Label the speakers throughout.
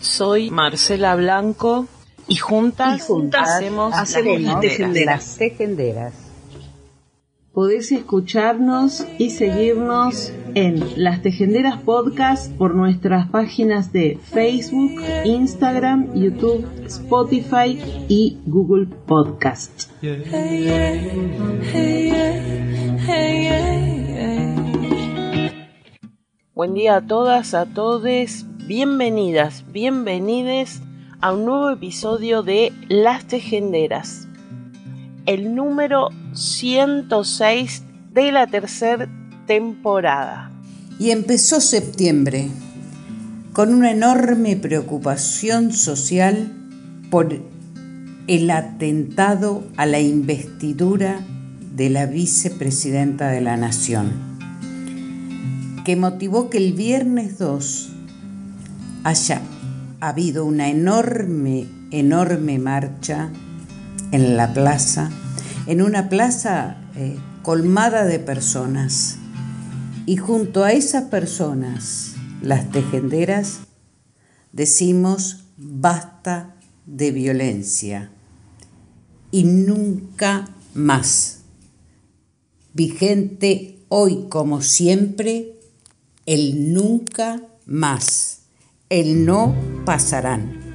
Speaker 1: Soy Marcela Blanco y juntas, hacemos,
Speaker 2: las, tejenderas.
Speaker 3: Podés escucharnos y seguirnos en Las Tejenderas Podcast por nuestras páginas de Facebook, Instagram, YouTube, Spotify y Google Podcast.
Speaker 1: Buen día a todas, a todos, bienvenidas, bienvenides a un nuevo episodio de Las Tejenderas, el número 106 de la tercera temporada.
Speaker 2: Y empezó septiembre con una enorme preocupación social por el atentado a la investidura de la vicepresidenta de la Nación que motivó que el viernes 2 haya habido una enorme, enorme marcha en la plaza, en una plaza eh, colmada de personas. Y junto a esas personas, las tejenderas, decimos basta de violencia y nunca más. Vigente hoy como siempre el nunca más, el no pasarán.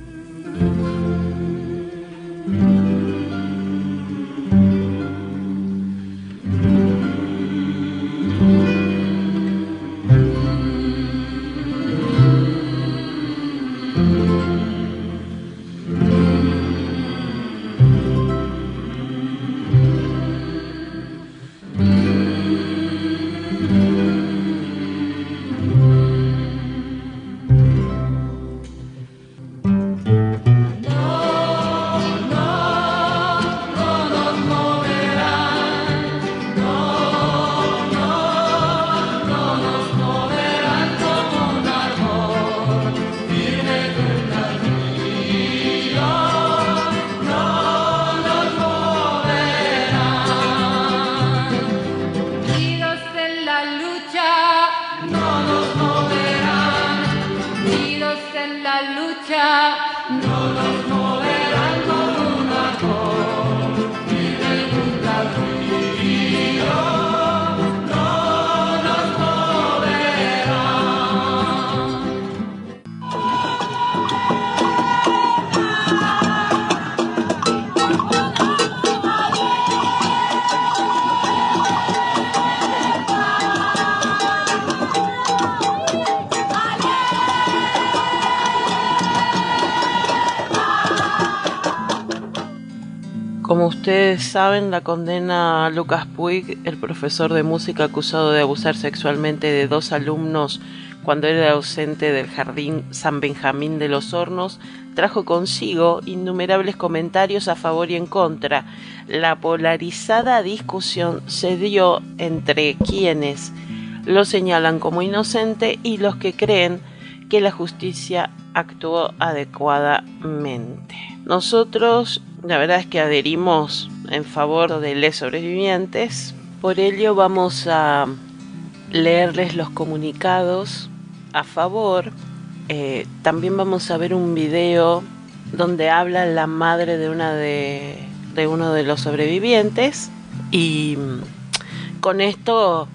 Speaker 1: Como ustedes saben, la condena a Lucas Puig, el profesor de música acusado de abusar sexualmente de dos alumnos cuando era ausente del jardín San Benjamín de los Hornos, trajo consigo innumerables comentarios a favor y en contra. La polarizada discusión se dio entre quienes lo señalan como inocente y los que creen que la justicia actuó adecuadamente. Nosotros la verdad es que adherimos en favor de los sobrevivientes. Por ello vamos a leerles los comunicados a favor. Eh, también vamos a ver un video donde habla la madre de una de, de uno de los sobrevivientes y con esto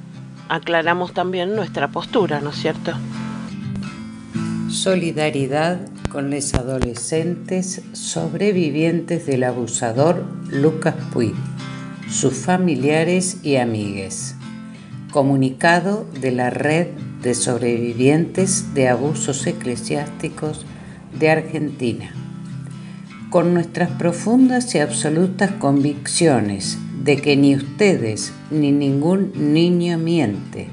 Speaker 1: aclaramos también nuestra postura, ¿no es cierto?
Speaker 2: Solidaridad con los adolescentes sobrevivientes del abusador Lucas Puig, sus familiares y amigues. Comunicado de la Red de Sobrevivientes de Abusos Eclesiásticos de Argentina. Con nuestras profundas y absolutas convicciones de que ni ustedes ni ningún niño miente,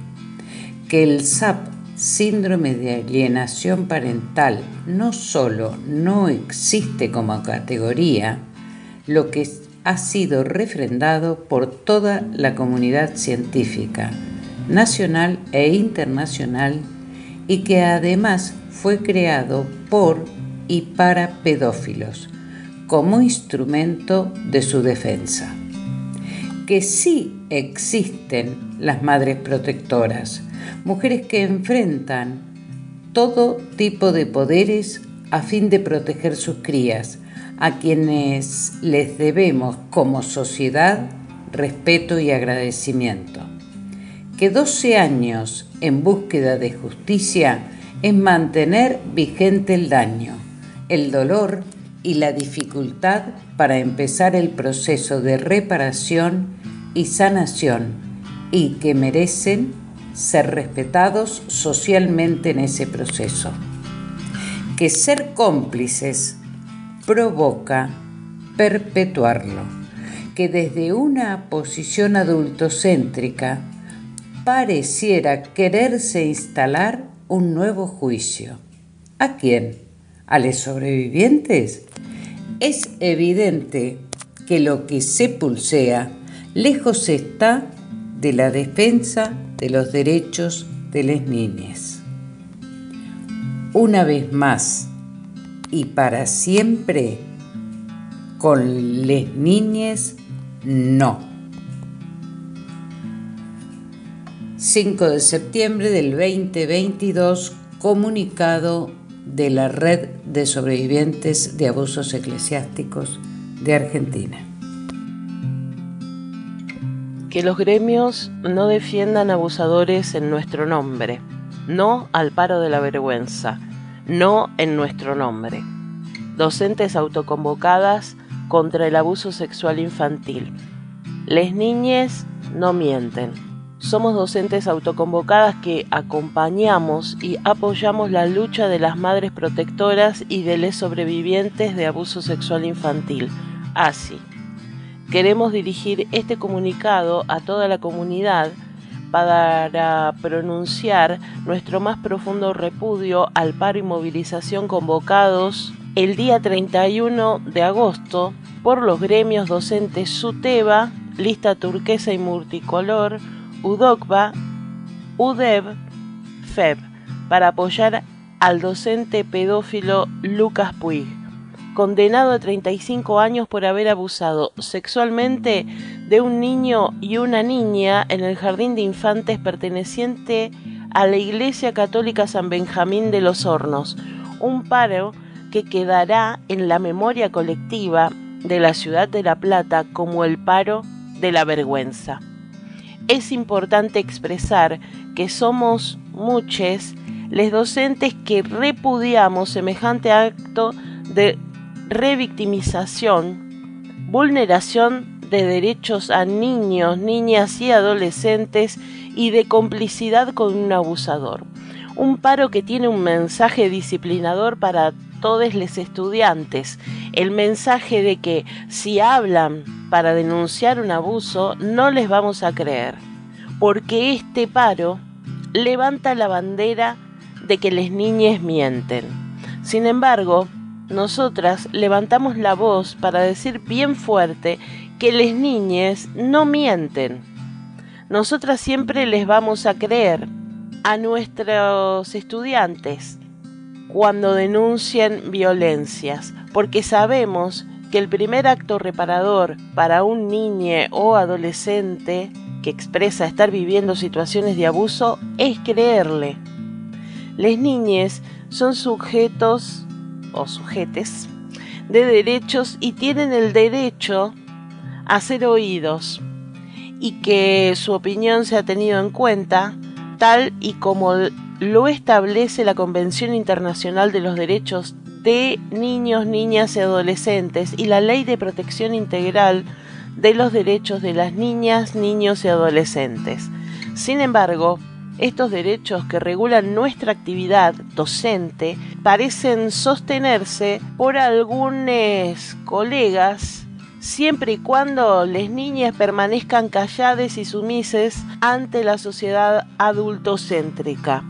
Speaker 2: que el SAP síndrome de alienación parental no solo no existe como categoría, lo que ha sido refrendado por toda la comunidad científica, nacional e internacional, y que además fue creado por y para pedófilos, como instrumento de su defensa. Que sí existen las madres protectoras, mujeres que enfrentan todo tipo de poderes a fin de proteger sus crías, a quienes les debemos como sociedad respeto y agradecimiento. Que 12 años en búsqueda de justicia es mantener vigente el daño, el dolor y la dificultad para empezar el proceso de reparación y sanación y que merecen ser respetados socialmente en ese proceso. Que ser cómplices provoca perpetuarlo, que desde una posición adultocéntrica pareciera quererse instalar un nuevo juicio. ¿A quién? ¿A los sobrevivientes? Es evidente que lo que se pulsea lejos está de la defensa de los derechos de las niñas. Una vez más, y para siempre con les niñes no. 5 de septiembre del 2022, comunicado de la Red de Sobrevivientes de Abusos Eclesiásticos de Argentina.
Speaker 1: Que los gremios no defiendan abusadores en nuestro nombre, no al paro de la vergüenza no en nuestro nombre. Docentes autoconvocadas contra el abuso sexual infantil. Les niñes no mienten. Somos docentes autoconvocadas que acompañamos y apoyamos la lucha de las madres protectoras y de los sobrevivientes de abuso sexual infantil. Así. Queremos dirigir este comunicado a toda la comunidad para pronunciar nuestro más profundo repudio al paro y movilización convocados el día 31 de agosto por los gremios docentes SUTEBA, Lista Turquesa y Multicolor, UDOCBA, UDEB, FEB, para apoyar al docente pedófilo Lucas Puig condenado a 35 años por haber abusado sexualmente de un niño y una niña en el jardín de infantes perteneciente a la Iglesia Católica San Benjamín de los Hornos, un paro que quedará en la memoria colectiva de la ciudad de La Plata como el paro de la vergüenza. Es importante expresar que somos muchos les docentes que repudiamos semejante acto de revictimización, vulneración de derechos a niños, niñas y adolescentes y de complicidad con un abusador. Un paro que tiene un mensaje disciplinador para todos los estudiantes, el mensaje de que si hablan para denunciar un abuso no les vamos a creer, porque este paro levanta la bandera de que las niñas mienten. Sin embargo, nosotras levantamos la voz para decir bien fuerte que las niñas no mienten. Nosotras siempre les vamos a creer a nuestros estudiantes cuando denuncian violencias, porque sabemos que el primer acto reparador para un niño o adolescente que expresa estar viviendo situaciones de abuso es creerle. Las niñas son sujetos o sujetes de derechos y tienen el derecho a ser oídos y que su opinión sea tenido en cuenta tal y como lo establece la Convención Internacional de los Derechos de Niños, Niñas y Adolescentes y la Ley de Protección Integral de los Derechos de las Niñas, Niños y Adolescentes. Sin embargo, estos derechos que regulan nuestra actividad docente parecen sostenerse por algunos colegas siempre y cuando las niñas permanezcan calladas y sumises ante la sociedad adultocéntrica.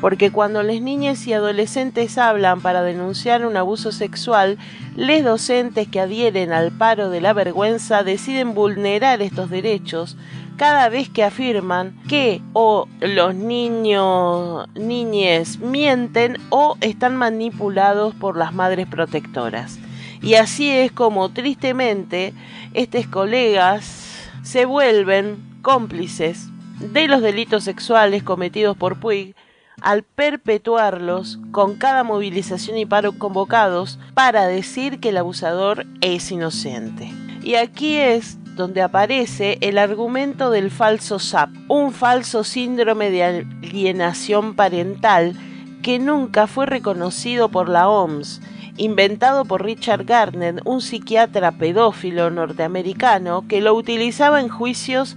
Speaker 1: porque cuando las niñas y adolescentes hablan para denunciar un abuso sexual, les docentes que adhieren al paro de la vergüenza deciden vulnerar estos derechos cada vez que afirman que o los niños, niñes mienten o están manipulados por las madres protectoras. Y así es como tristemente estos colegas se vuelven cómplices de los delitos sexuales cometidos por Puig al perpetuarlos con cada movilización y paro convocados para decir que el abusador es inocente. Y aquí es donde aparece el argumento del falso SAP, un falso síndrome de alienación parental que nunca fue reconocido por la OMS, inventado por Richard Gardner, un psiquiatra pedófilo norteamericano que lo utilizaba en juicios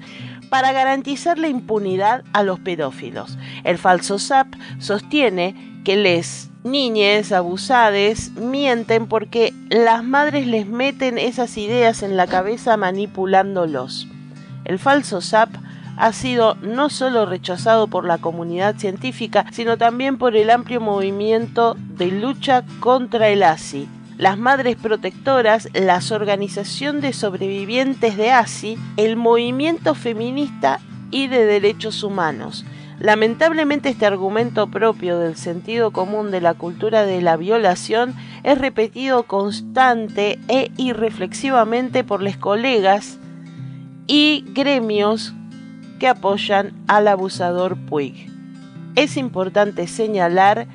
Speaker 1: para garantizar la impunidad a los pedófilos. El falso SAP sostiene que les niñes abusadas mienten porque las madres les meten esas ideas en la cabeza manipulándolos. El falso SAP ha sido no solo rechazado por la comunidad científica, sino también por el amplio movimiento de lucha contra el ASI, las Madres Protectoras, la Asociación de Sobrevivientes de ASI, el movimiento feminista y de derechos humanos. Lamentablemente este argumento propio del sentido común de la cultura de la violación es repetido constante e irreflexivamente por los colegas y gremios que apoyan al abusador Puig. Es importante señalar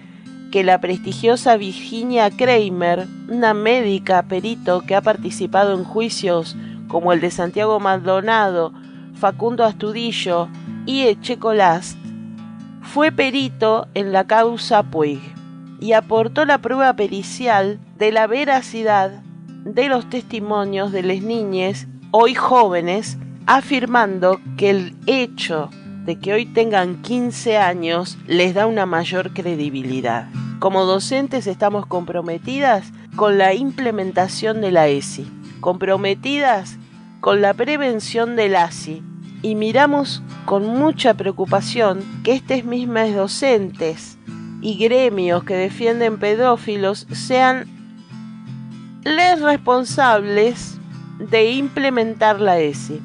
Speaker 1: que la prestigiosa Virginia Kramer, una médica perito que ha participado en juicios como el de Santiago Maldonado, Facundo Astudillo y Echecolast, fue perito en la causa Puig y aportó la prueba pericial de la veracidad de los testimonios de las niñas, hoy jóvenes, afirmando que el hecho de que hoy tengan 15 años les da una mayor credibilidad. Como docentes estamos comprometidas con la implementación de la ESI, comprometidas con la prevención del ASI y miramos con mucha preocupación que estos mismos docentes y gremios que defienden pedófilos sean les responsables de implementar la ESI.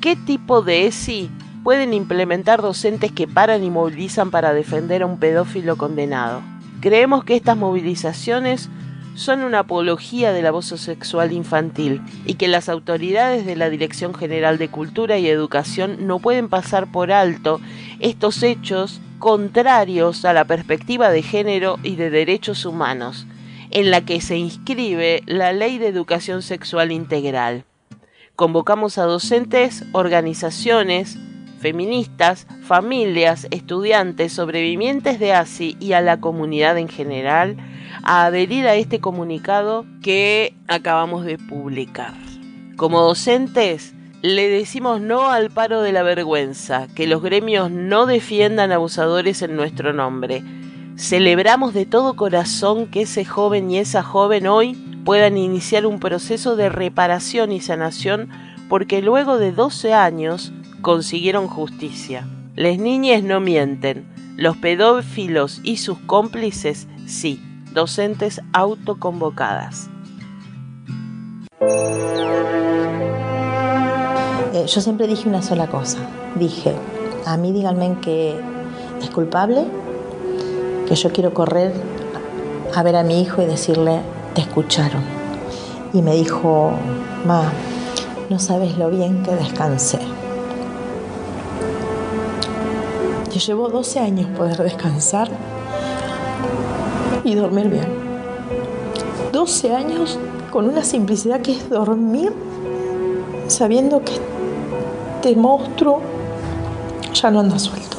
Speaker 1: ¿Qué tipo de ESI pueden implementar docentes que paran y movilizan para defender a un pedófilo condenado? Creemos que estas movilizaciones son una apología del abuso sexual infantil y que las autoridades de la Dirección General de Cultura y Educación no pueden pasar por alto estos hechos contrarios a la perspectiva de género y de derechos humanos, en la que se inscribe la Ley de Educación Sexual Integral. Convocamos a docentes, organizaciones, feministas, familias, estudiantes, sobrevivientes de ASI y a la comunidad en general a adherir a este comunicado que acabamos de publicar. Como docentes, le decimos no al paro de la vergüenza, que los gremios no defiendan abusadores en nuestro nombre. Celebramos de todo corazón que ese joven y esa joven hoy puedan iniciar un proceso de reparación y sanación porque luego de 12 años consiguieron justicia. Las niñas no mienten, los pedófilos y sus cómplices sí, docentes autoconvocadas.
Speaker 4: Eh, yo siempre dije una sola cosa, dije, a mí díganme que es culpable, que yo quiero correr a ver a mi hijo y decirle, te escucharon. Y me dijo, ma, no sabes lo bien que descansé. Te llevó 12 años poder descansar y dormir bien. 12 años con una simplicidad que es dormir sabiendo que este monstruo ya no anda suelto.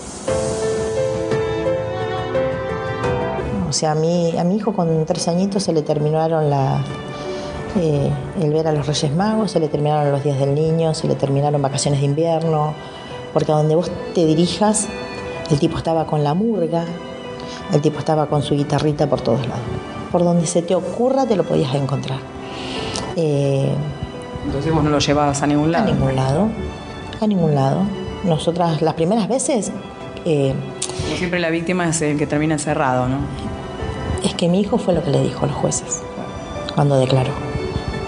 Speaker 4: O sea, a mi, a mi hijo con tres añitos se le terminaron la, eh, el ver a los Reyes Magos, se le terminaron los días del niño, se le terminaron vacaciones de invierno, porque a donde vos te dirijas el tipo estaba con la murga, el tipo estaba con su guitarrita por todos lados. Por donde se te ocurra te lo podías encontrar.
Speaker 5: Eh, Entonces vos no lo llevabas a ningún lado.
Speaker 4: A ningún lado, a ningún lado. Nosotras las primeras veces, eh,
Speaker 5: Como siempre la víctima es el que termina encerrado, ¿no?
Speaker 4: Es que mi hijo fue lo que le dijo a los jueces cuando declaró.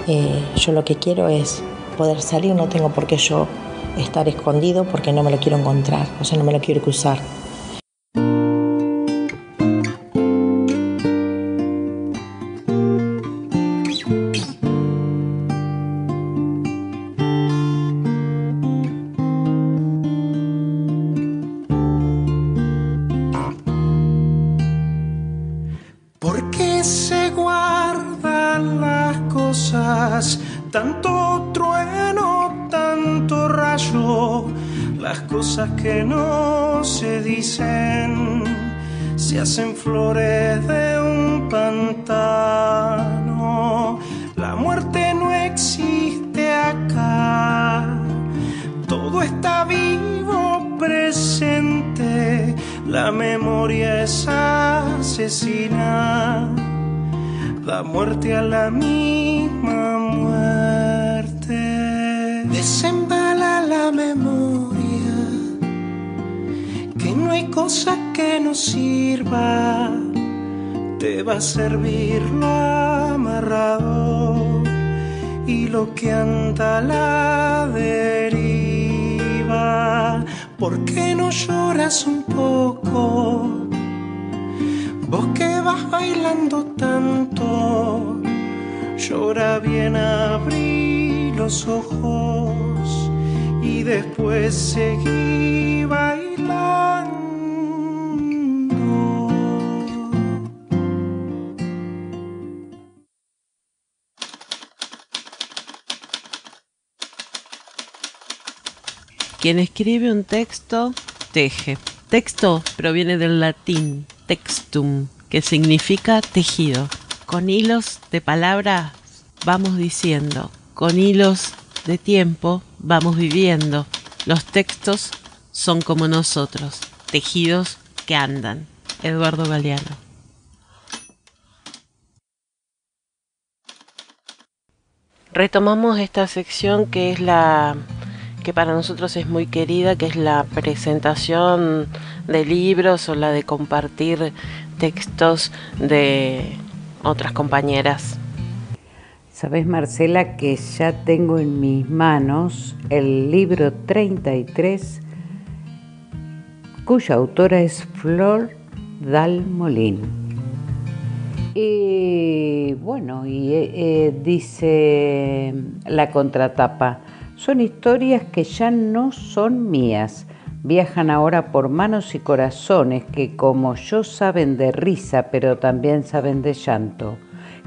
Speaker 4: Eh, yo lo que quiero es poder salir, no tengo por qué yo estar escondido porque no me lo quiero encontrar, o sea, no me lo quiero cruzar.
Speaker 6: Que no se dicen se hacen flores de un pantano. La muerte no existe acá, todo está vivo, presente. La memoria es asesina, da muerte a la misma memoria no hay cosa que no sirva, te va a servir lo amarrado y lo que anda a la deriva. ¿Por qué no lloras un poco? Vos que vas bailando tanto, llora bien, abrí los ojos después seguí bailando.
Speaker 1: Quien escribe un texto, teje. Texto proviene del latín textum, que significa tejido. Con hilos de palabras vamos diciendo, con hilos de tiempo vamos viviendo. Los textos son como nosotros, tejidos que andan. Eduardo Galeano. Retomamos esta sección que es la que para nosotros es muy querida, que es la presentación de libros o la de compartir textos de otras compañeras.
Speaker 2: Sabes, Marcela, que ya tengo en mis manos el libro 33, cuya autora es Flor Dalmolín. Y bueno, y eh, eh, dice la contratapa, son historias que ya no son mías. Viajan ahora por manos y corazones que como yo saben de risa, pero también saben de llanto,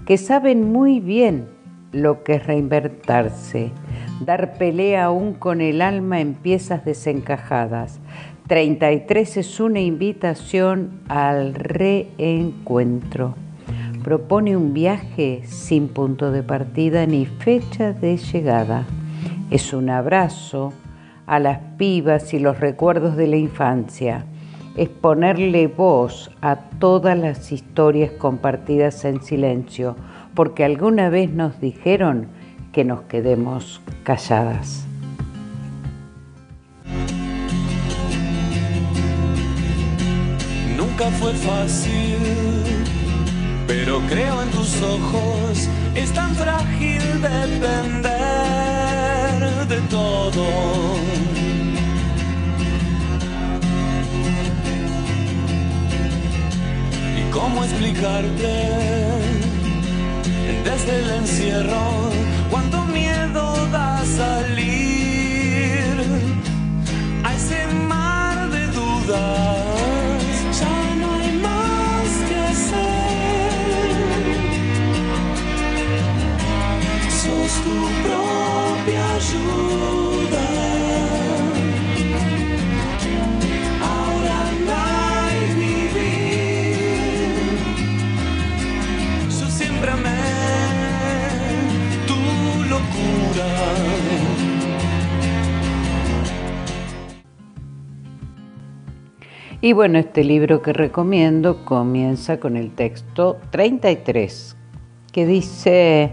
Speaker 2: que saben muy bien lo que es reinvertirse, dar pelea aún con el alma en piezas desencajadas. 33 es una invitación al reencuentro. Propone un viaje sin punto de partida ni fecha de llegada es un abrazo a las pibas y los recuerdos de la infancia. Es ponerle voz a todas las historias compartidas en silencio, porque alguna vez nos dijeron que nos quedemos calladas.
Speaker 7: Nunca fue fácil, pero creo en tus ojos, es tan frágil depender de todo. ¿Y cómo explicarte desde el encierro
Speaker 2: Y bueno, este libro que recomiendo comienza con el texto 33, que dice,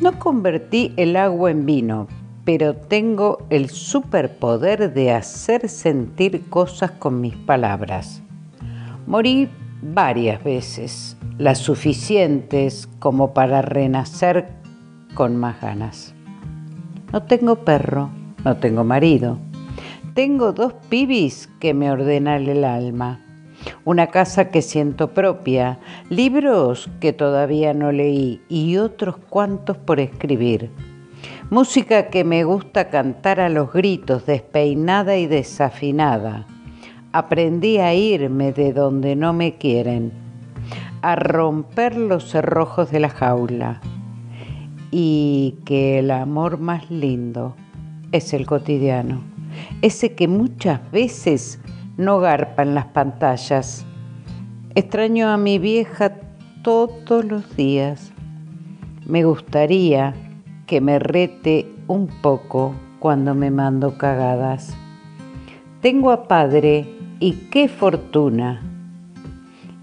Speaker 2: no convertí el agua en vino, pero tengo el superpoder de hacer sentir cosas con mis palabras. Morí varias veces, las suficientes como para renacer con más ganas. No tengo perro, no tengo marido. Tengo dos pibis que me ordenan el alma. Una casa que siento propia, libros que todavía no leí y otros cuantos por escribir. Música que me gusta cantar a los gritos, despeinada y desafinada. Aprendí a irme de donde no me quieren, a romper los cerrojos de la jaula y que el amor más lindo es el cotidiano, ese que muchas veces no garpa en las pantallas. Extraño a mi vieja todos los días. Me gustaría que me rete un poco cuando me mando cagadas. Tengo a padre y qué fortuna.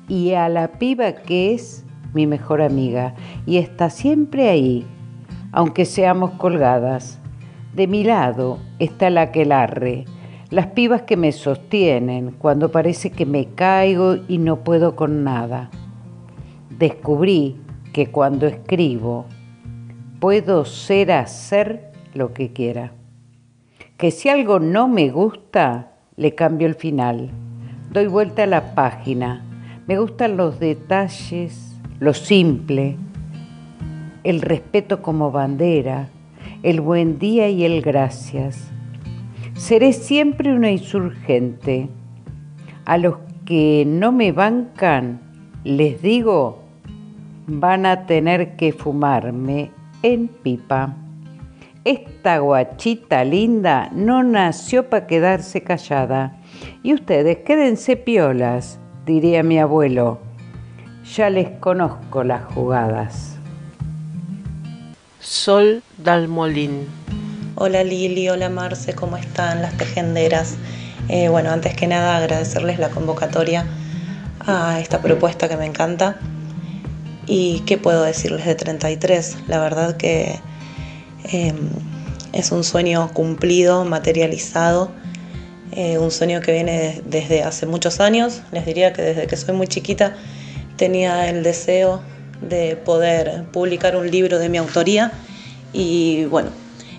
Speaker 2: Y a la piba que es mi mejor amiga y está siempre ahí, aunque seamos colgadas. De mi lado está la que larre, las pibas que me sostienen cuando parece que me caigo y no puedo con nada. Descubrí que cuando escribo puedo ser hacer lo que quiera. Que si algo no me gusta, le cambio el final. Doy vuelta a la página. Me gustan los detalles, lo simple, el respeto como bandera, el buen día y el gracias. Seré siempre una insurgente. A los que no me bancan, les digo, van a tener que fumarme en pipa. Esta guachita linda no nació para quedarse callada. Y ustedes quédense piolas, diría mi abuelo. Ya les conozco las jugadas.
Speaker 1: Sol Dalmolín.
Speaker 8: Hola Lili, hola Marce, ¿cómo están las tejenderas? Eh, bueno, antes que nada agradecerles la convocatoria a esta propuesta que me encanta. ¿Y qué puedo decirles de 33? La verdad que eh, es un sueño cumplido, materializado, eh, un sueño que viene desde hace muchos años. Les diría que desde que soy muy chiquita tenía el deseo de poder publicar un libro de mi autoría y bueno,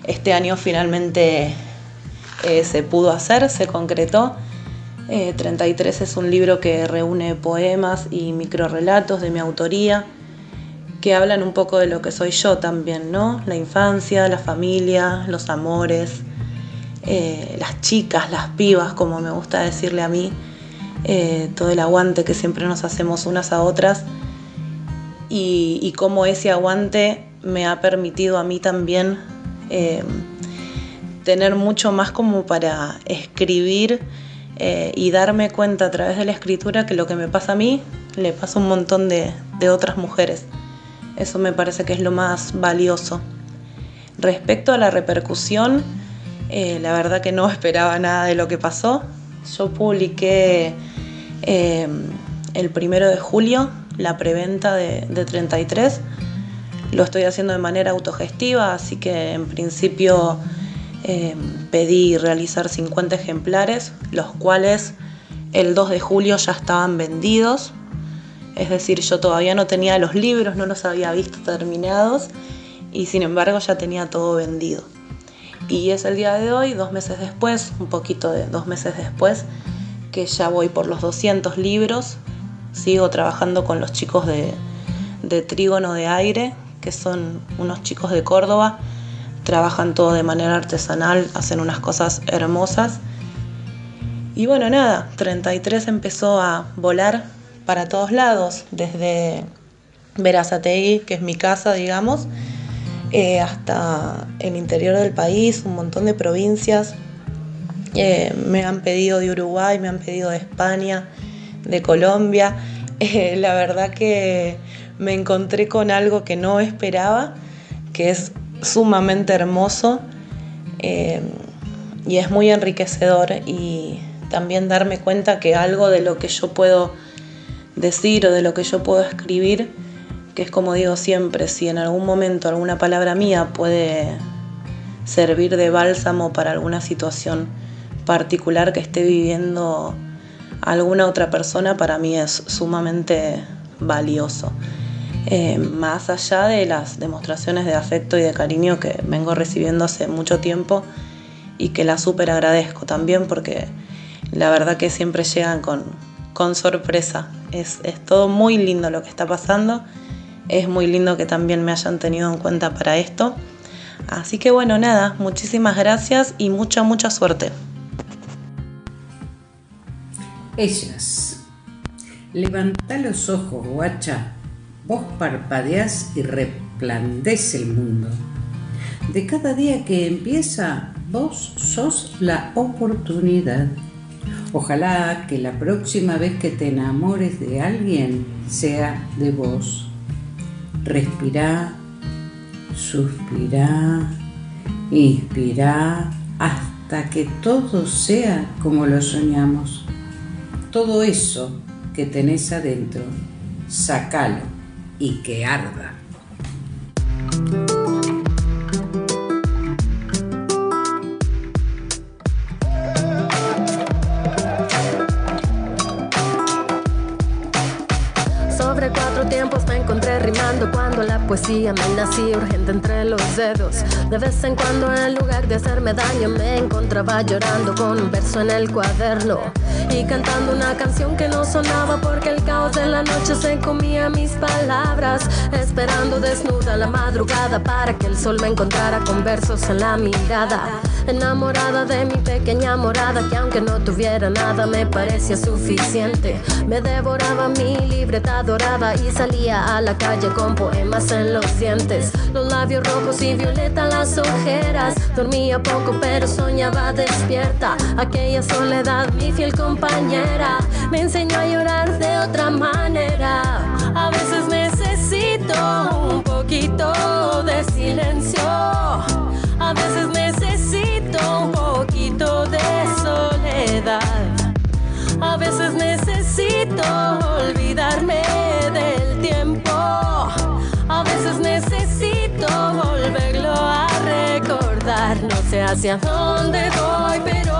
Speaker 8: este año finalmente eh, se pudo hacer, se concretó. 33 es un libro que reúne poemas y microrelatos de mi autoría que hablan un poco de lo que soy yo también, ¿no? La infancia, la familia, los amores, eh, las chicas, las pibas, como me gusta decirle a mí, eh, todo el aguante que siempre nos hacemos unas a otras y, y cómo ese aguante me ha permitido a mí también eh, tener mucho más como para escribir y darme cuenta a través de la escritura que lo que me pasa a mí le pasa a un montón de, de otras mujeres. Eso me parece que es lo más valioso. Respecto a la repercusión, eh, la verdad que no esperaba nada de lo que pasó. Yo publiqué eh, el primero de julio la preventa de, 33. Lo estoy haciendo de manera autogestiva, así que en principio eh, pedí realizar 50 ejemplares, los cuales el 2 de julio ya estaban vendidos es decir, yo todavía no tenía los libros, no los había visto terminados y sin embargo ya tenía todo vendido. Y es el día de hoy, dos meses después, un poquito de dos meses después, que ya voy por los 200 libros. Sigo trabajando con los chicos de, de Trígono de Aire, que son unos chicos de Córdoba. Trabajan todo de manera artesanal, hacen unas cosas hermosas. Y bueno, nada, 33 empezó a volar para todos lados, desde Verazategui, que es mi casa, digamos, eh, hasta el interior del país, un montón de provincias. Eh, me han pedido de Uruguay, me han pedido de España, de Colombia. Eh, la verdad que me encontré con algo que no esperaba, que es sumamente hermoso y es muy enriquecedor y también darme cuenta que algo de lo que yo puedo decir o de lo que yo puedo escribir, que es como digo siempre, si en algún momento alguna palabra mía puede servir de bálsamo para alguna situación particular que esté viviendo alguna otra persona para mí es sumamente valioso. Eh, más allá de las demostraciones de afecto y de cariño que vengo recibiendo hace mucho tiempo y que la súper agradezco también porque la verdad que siempre llegan con, con sorpresa. Es, es todo muy lindo lo que está pasando. Es muy lindo que también me hayan tenido en cuenta para esto. Así que bueno, nada, muchísimas gracias y mucha, mucha suerte.
Speaker 2: Ellas. Levanta los ojos, guacha. Vos parpadeás y resplandece el mundo. De cada día que empieza, vos sos la oportunidad. Ojalá que la próxima vez que te enamores de alguien sea de vos. Respirá, suspirá, inspirá hasta que todo sea como lo soñamos. Todo eso que tenés adentro, sacalo y que arda.
Speaker 9: Sobre cuatro tiempos me encontré rimando cuando la poesía me nacía urgente entre los dedos. De vez en cuando en lugar de hacerme daño me encontraba llorando con un verso en el cuaderno y cantando una canción que no sonaba porque el caos de la noche se comía mis palabras, esperando desnuda la madrugada para que el sol me encontrara con versos en la mirada. Enamorada de mi pequeña morada que aunque no tuviera nada me parecía suficiente. Me devoraba mi libreta dorada y salía a la calle con poemas en los dientes. Los labios rojos y violeta las ojeras. Dormía poco pero soñaba despierta. Aquella soledad, mi fiel compañera, me enseñó a llorar de otra manera. A veces necesito un poquito de silencio. A veces necesito un poquito de soledad. A veces necesito olvidarme del tiempo. A veces necesito volverlo a recordar. No sé hacia dónde voy, pero